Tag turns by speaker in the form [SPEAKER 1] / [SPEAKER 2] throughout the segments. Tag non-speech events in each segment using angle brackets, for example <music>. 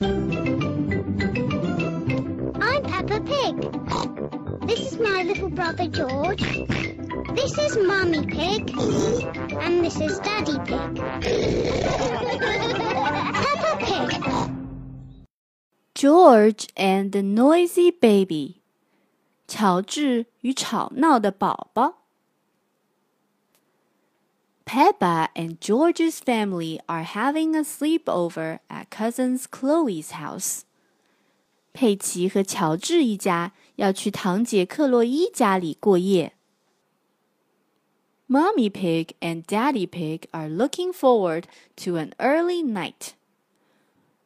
[SPEAKER 1] I'm Peppa Pig. This is my little brother George. This is Mummy Pig. And this is Daddy Pig. <laughs> Peppa Pig.
[SPEAKER 2] George and the Noisy Baby，乔治与吵闹的宝宝。 Peppa and George's family are having a sleepover at cousin Chloe's house. 佩奇和乔治一家要去堂姐克洛伊家里过夜。Mommy Pig and Daddy Pig are looking forward to an early night.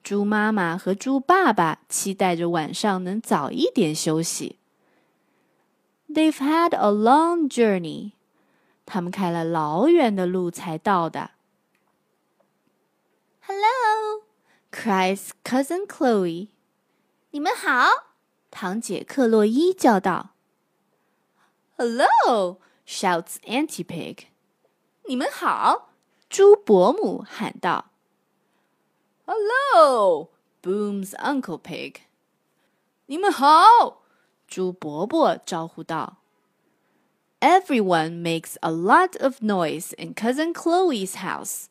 [SPEAKER 2] 猪妈妈和猪爸爸期待着晚上能早一点休息。They've had a long journey. 他们开了老远的路才到的。Hello, cries cousin Chloe. 你们好，堂姐克洛伊叫道。Hello, shouts Auntie Pig. 你们好，猪伯母喊道。Hello, booms Uncle Pig. 你们好，猪伯伯招呼道。Everyone makes a lot of noise in Cousin Chloe's house.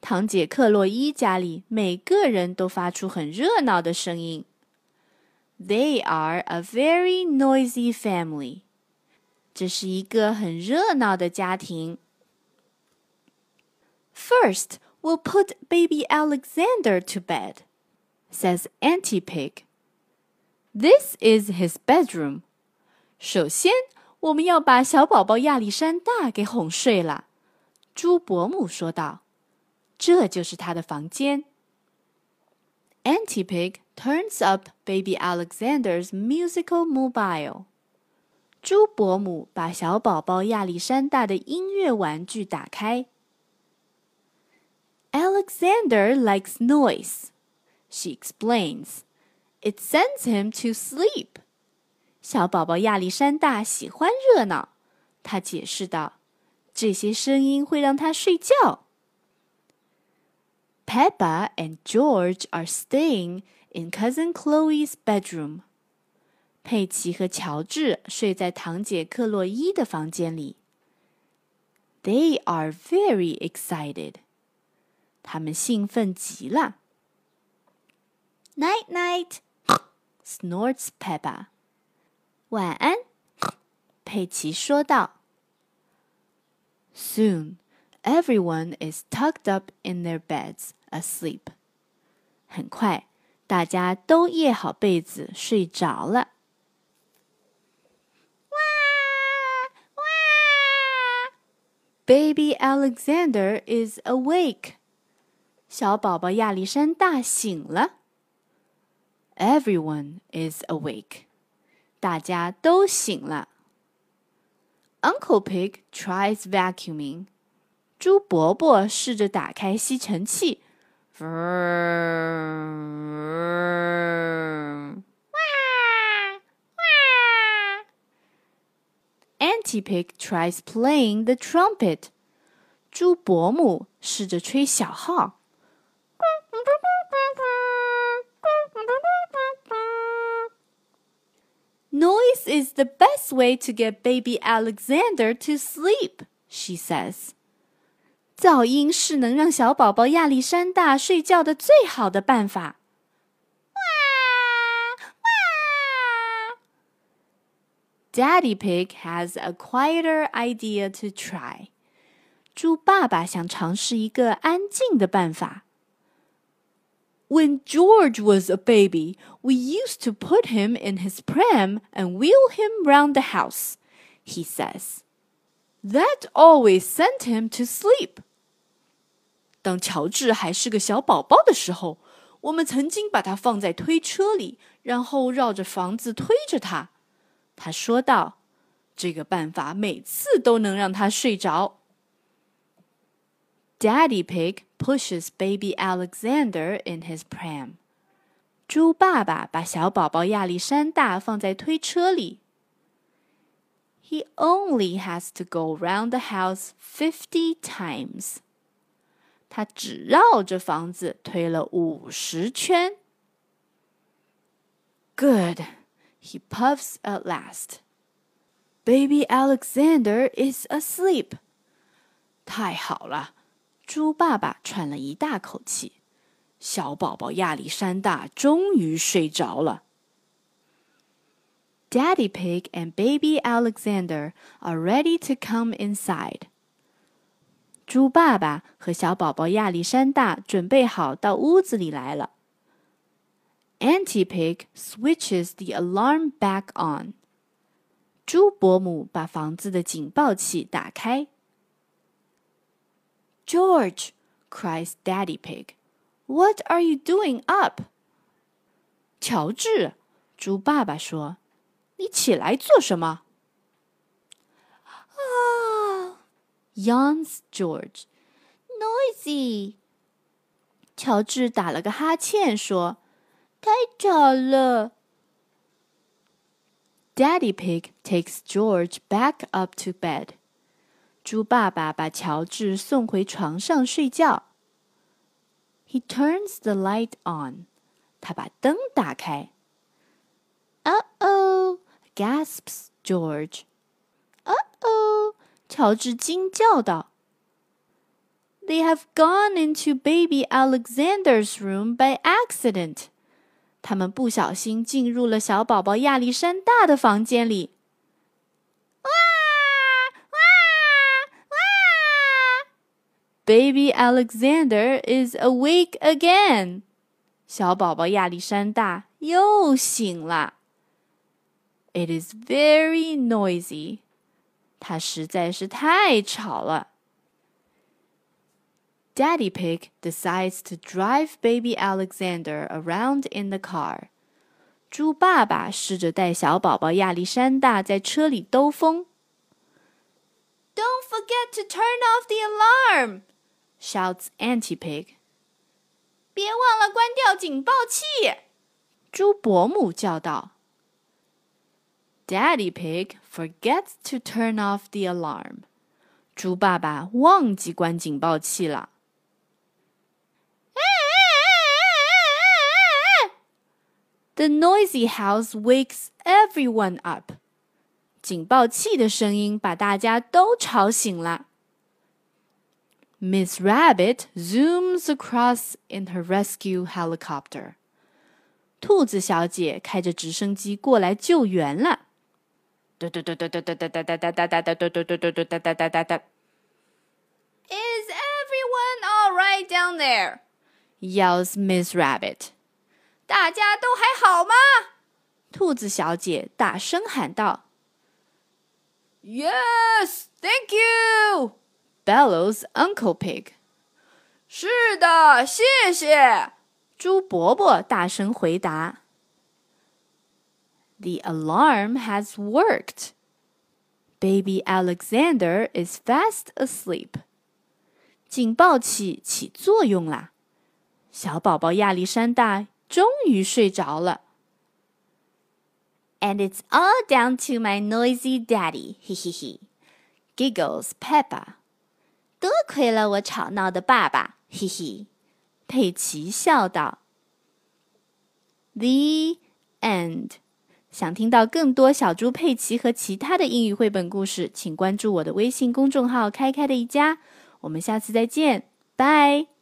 [SPEAKER 2] 堂姐克洛伊家里每个人都发出很热闹的声音。They are a very noisy family. 这是一个很热闹的家庭。First, we'll put baby Alexander to bed, says Auntie Pig. This is his bedroom. 首先， 我们要把小宝宝亚历山大给哄睡了。猪伯母说道：“这就是他的房间。” Auntie Pig turns up baby Alexander's musical mobile. 猪伯母把小宝宝亚历山大的音乐玩具打开。Alexander likes noise, she explains. It sends him to sleep. 小宝宝亚历山大喜欢热闹，他解释道：“这些声音会让他睡觉。” Peppa and George are staying in Cousin Chloe's bedroom. 佩奇和乔治睡在堂姐克洛伊的房间里。They are very excited. 他们兴奋极了。Night night, snorts Peppa. 晚安，佩奇说道。Soon, everyone is tucked up in their beds, asleep. 很快，大家都掖好被子睡着了。Baby Alexander is awake. 小宝宝亚历山大醒了。Everyone is awake. 大家都醒了。Uncle Pig tries vacuuming. 猪伯伯试着打开吸尘器。Auntie Pig tries playing the trumpet. 猪伯母试着吹小号。Noise is the best way to get baby Alexander to sleep, she says. 噪音是能让小宝宝亚历山大睡觉的最好的办法。Daddy Pig has a quieter idea to try. 猪爸爸想尝试一个安静的办法。 when George was a baby, we used to put him in his pram and wheel him round the house, he says. That always sent him to sleep. 当乔治还是个小宝宝的时候，我们曾经把他放在推车里，然后绕着房子推着他。他说道：“这个办法每次都能让他睡着。” Daddy Pig pushes baby Alexander in his pram. 猪爸爸把小宝宝亚历山大放在推车里。He only has to go round the house fifty times. 他只绕着房子推了五十圈。Good, he puffs at last. Baby Alexander is asleep. 太好了， 猪爸爸喘了一大口气。小宝宝亚历山大终于睡着了。Daddy Pig and Baby Alexander are ready to come inside. 猪爸爸和小宝宝亚历山大准备好到屋子里来了。Auntie Pig switches the alarm back on. 猪伯母把房子的警报器打开。 George cries Daddy Pig. What are you doing up？乔治，猪爸爸说：“你起来做什么？”啊，yawns George. Noisy. 乔治打了个哈欠，说：“太吵了。” Daddy Pig takes George back up to bed. 猪爸爸把乔治送回床上睡觉。he turns the light on. 他把灯打开。Uh oh! gasps George. Uh oh! 乔治惊叫道。They have gone into baby Alexander's room by accident. 他们不小心进入了小宝宝亚历山大的房间里。 Baby Alexander is awake again. 小宝宝亚历山大又醒了。It is very noisy. 它实在是太吵了。Daddy Pig decides to drive baby Alexander around in the car. 猪爸爸试着带小宝宝亚历山大在车里兜风。Don't forget to turn off the alarm shouts Auntie Pig. 别忘了关掉警报器！猪伯母叫道。Daddy Pig forgets to turn off the alarm. 猪爸爸忘记关警报器了。The noisy house wakes everyone up. 警报器的声音把大家都吵醒了。 Miss Rabbit zooms across in her rescue helicopter. 兔子小姐开着直升机过来救援了。Is everyone all right down there? yells Miss Rabbit. 大家都还好吗？兔子小姐大声喊道。Yes, thank you bellows Uncle Pig. 是的，谢谢。猪伯伯大声回答。The alarm has worked. Baby Alexander is fast asleep. 警报器起作用啦！小宝宝亚历山大终于睡着了。And it's all down to my noisy daddy, he he he, giggles Peppa. 多亏了我吵闹的爸爸，嘿嘿。佩奇笑道。The end。想听到更多小猪佩奇和其他的英语绘本故事，请关注我的微信公众号“开开的一家”。我们下次再见，拜。